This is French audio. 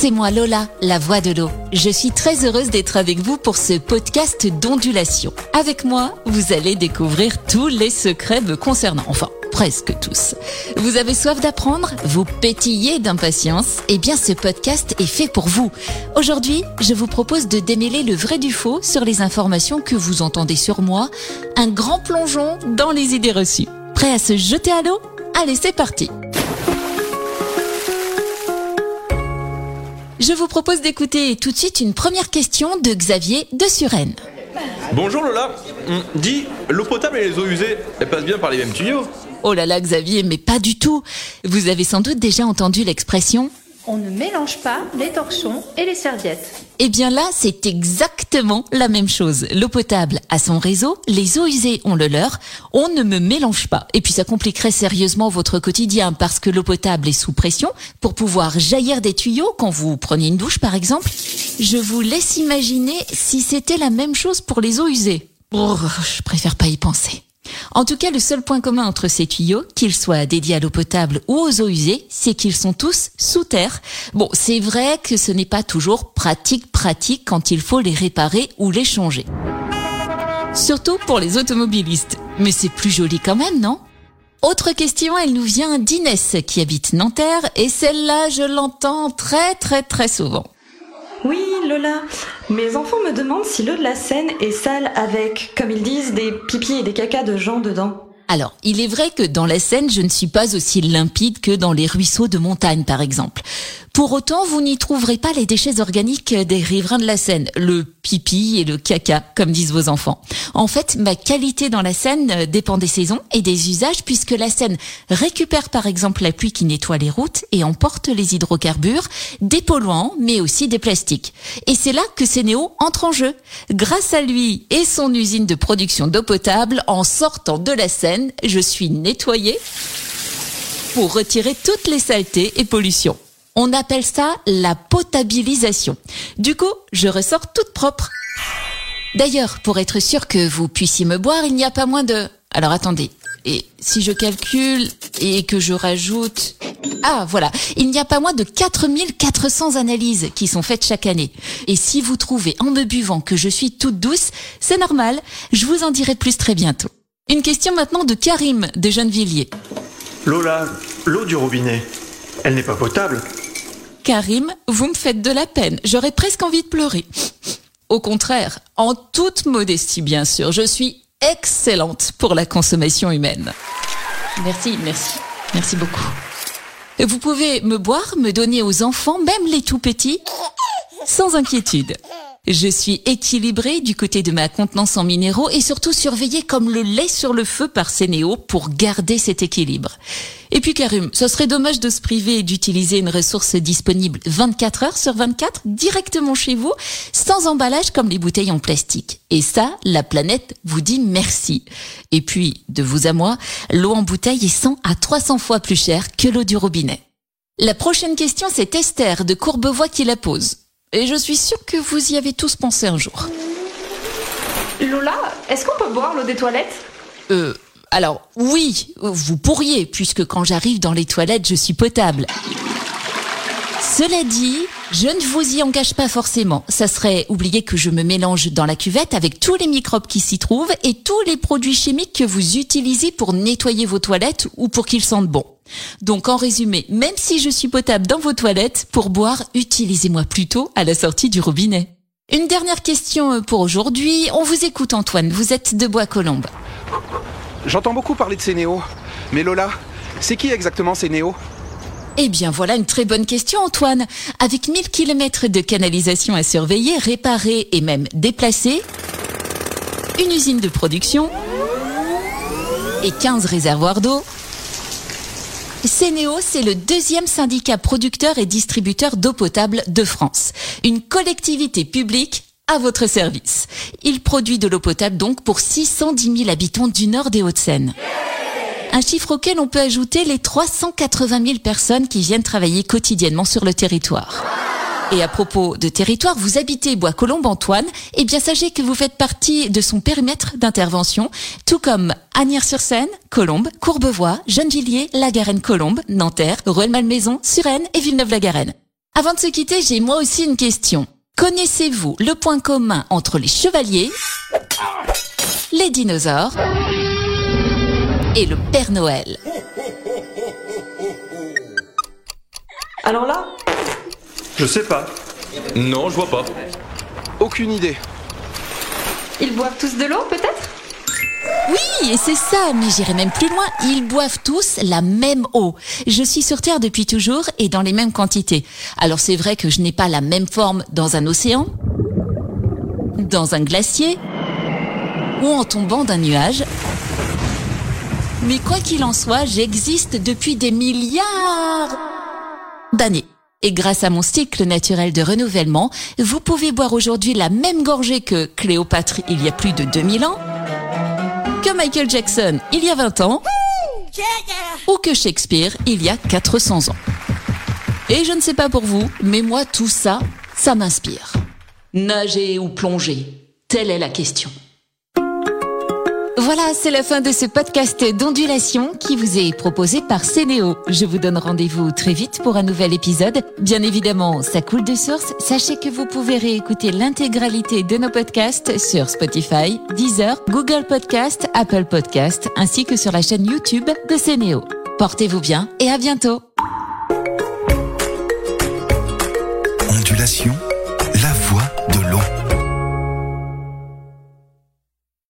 c'est moi Lola, la voix de l'eau. Je suis très heureuse d'être avec vous pour ce podcast d'ondulation. Avec moi, vous allez découvrir tous les secrets me concernant. Enfin, presque tous. Vous avez soif d'apprendre? Vous pétillez d'impatience? Eh bien, ce podcast est fait pour vous. Aujourd'hui, je vous propose de démêler le vrai du faux sur les informations que vous entendez sur moi. Un grand plongeon dans les idées reçues. Prêt à se jeter à l'eau? Allez, c'est parti Je vous propose d'écouter tout de suite une première question de Xavier de Suresnes. Bonjour Lola. Hum, dis, l'eau potable et les eaux usées, elles passent bien par les mêmes tuyaux? Oh là là Xavier, mais pas du tout. Vous avez sans doute déjà entendu l'expression On ne mélange pas les torchons et les serviettes. Eh bien là, c'est exactement la même chose. L'eau potable a son réseau, les eaux usées ont le leur. On ne me mélange pas. Et puis ça compliquerait sérieusement votre quotidien parce que l'eau potable est sous pression pour pouvoir jaillir des tuyaux quand vous prenez une douche par exemple. Je vous laisse imaginer si c'était la même chose pour les eaux usées. Oh, je préfère pas y penser. En tout cas, le seul point commun entre ces tuyaux, qu'ils soient dédiés à l'eau potable ou aux eaux usées, c'est qu'ils sont tous sous terre. Bon, c'est vrai que ce n'est pas toujours pratique pratique quand il faut les réparer ou les changer. Surtout pour les automobilistes. Mais c'est plus joli quand même, non? Autre question, elle nous vient d'Inès qui habite Nanterre et celle-là, je l'entends très très très souvent. Oui, Lola. Mes enfants me demandent si l'eau de la Seine est sale avec, comme ils disent, des pipis et des cacas de gens dedans. Alors, il est vrai que dans la Seine, je ne suis pas aussi limpide que dans les ruisseaux de montagne, par exemple. Pour autant, vous n'y trouverez pas les déchets organiques des riverains de la Seine, le pipi et le caca, comme disent vos enfants. En fait, ma qualité dans la Seine dépend des saisons et des usages, puisque la Seine récupère par exemple la pluie qui nettoie les routes et emporte les hydrocarbures, des polluants, mais aussi des plastiques. Et c'est là que Sénéo entre en jeu. Grâce à lui et son usine de production d'eau potable, en sortant de la Seine, je suis nettoyée pour retirer toutes les saletés et pollutions. On appelle ça la potabilisation. Du coup, je ressors toute propre. D'ailleurs, pour être sûr que vous puissiez me boire, il n'y a pas moins de... Alors attendez. Et si je calcule et que je rajoute... Ah voilà, il n'y a pas moins de 4400 analyses qui sont faites chaque année. Et si vous trouvez en me buvant que je suis toute douce, c'est normal, je vous en dirai plus très bientôt. Une question maintenant de Karim de Gennevilliers. Lola, l'eau du robinet, elle n'est pas potable Karim, vous me faites de la peine. J'aurais presque envie de pleurer. Au contraire, en toute modestie bien sûr, je suis excellente pour la consommation humaine. Merci, merci, merci beaucoup. Vous pouvez me boire, me donner aux enfants, même les tout petits, sans inquiétude. Je suis équilibrée du côté de ma contenance en minéraux et surtout surveillée comme le lait sur le feu par Sénéo pour garder cet équilibre. Et puis Karim, ce serait dommage de se priver d'utiliser une ressource disponible 24 heures sur 24 directement chez vous, sans emballage comme les bouteilles en plastique. Et ça, la planète vous dit merci. Et puis, de vous à moi, l'eau en bouteille est 100 à 300 fois plus chère que l'eau du robinet. La prochaine question, c'est Esther de Courbevoie qui la pose. Et je suis sûre que vous y avez tous pensé un jour. Lola, est-ce qu'on peut boire l'eau des toilettes? Euh, alors oui, vous pourriez, puisque quand j'arrive dans les toilettes, je suis potable. Cela dit, je ne vous y engage pas forcément. Ça serait oublier que je me mélange dans la cuvette avec tous les microbes qui s'y trouvent et tous les produits chimiques que vous utilisez pour nettoyer vos toilettes ou pour qu'ils sentent bon. Donc en résumé, même si je suis potable dans vos toilettes, pour boire, utilisez-moi plutôt à la sortie du robinet. Une dernière question pour aujourd'hui. On vous écoute Antoine, vous êtes de Bois-Colombes. J'entends beaucoup parler de Sénéo. Mais Lola, c'est qui exactement Sénéo? Eh bien voilà une très bonne question Antoine. Avec 1000 km de canalisation à surveiller, réparer et même déplacer, une usine de production et 15 réservoirs d'eau, Sénéo, c'est le deuxième syndicat producteur et distributeur d'eau potable de France. Une collectivité publique à votre service. Il produit de l'eau potable donc pour 610 000 habitants du nord des Hauts-de-Seine. Un chiffre auquel on peut ajouter les 380 000 personnes qui viennent travailler quotidiennement sur le territoire. Et à propos de territoire, vous habitez Bois-Colombes, Antoine. Eh bien, sachez que vous faites partie de son périmètre d'intervention, tout comme Agnières-sur-Seine, Colombes, Courbevoie, Gennevilliers, La Garenne, Colombes, Nanterre, Rueil-Malmaison, Suresnes et Villeneuve-la-Garenne. Avant de se quitter, j'ai moi aussi une question. Connaissez-vous le point commun entre les chevaliers, les dinosaures et le Père Noël? Alors là, Je sais pas. Non, je vois pas. Aucune idée. Ils boivent tous de l'eau, peut-être? Oui, et c'est ça, mais j'irai même plus loin. Ils boivent tous la même eau. Je suis sur Terre depuis toujours et dans les mêmes quantités. Alors c'est vrai que je n'ai pas la même forme dans un océan, dans un glacier ou en tombant d'un nuage. Mais quoi qu'il en soit, j'existe depuis des milliards d'années. Et grâce à mon cycle naturel de renouvellement, vous pouvez boire aujourd'hui la même gorgée que Cléopâtre il y a plus de 2000 ans, que Michael Jackson il y a 20 ans, ou que Shakespeare il y a 400 ans. Et je ne sais pas pour vous, mais moi tout ça, ça m'inspire. Nager ou plonger Telle est la question. Voilà, c'est la fin de ce podcast d'ondulation qui vous est proposé par Cénéo. Je vous donne rendez-vous très vite pour un nouvel épisode. Bien évidemment, ça coule de source. Sachez que vous pouvez réécouter l'intégralité de nos podcasts sur Spotify, Deezer, Google Podcast, Apple Podcast, ainsi que sur la chaîne YouTube de Cénéo. Portez-vous bien et à bientôt. Ondulation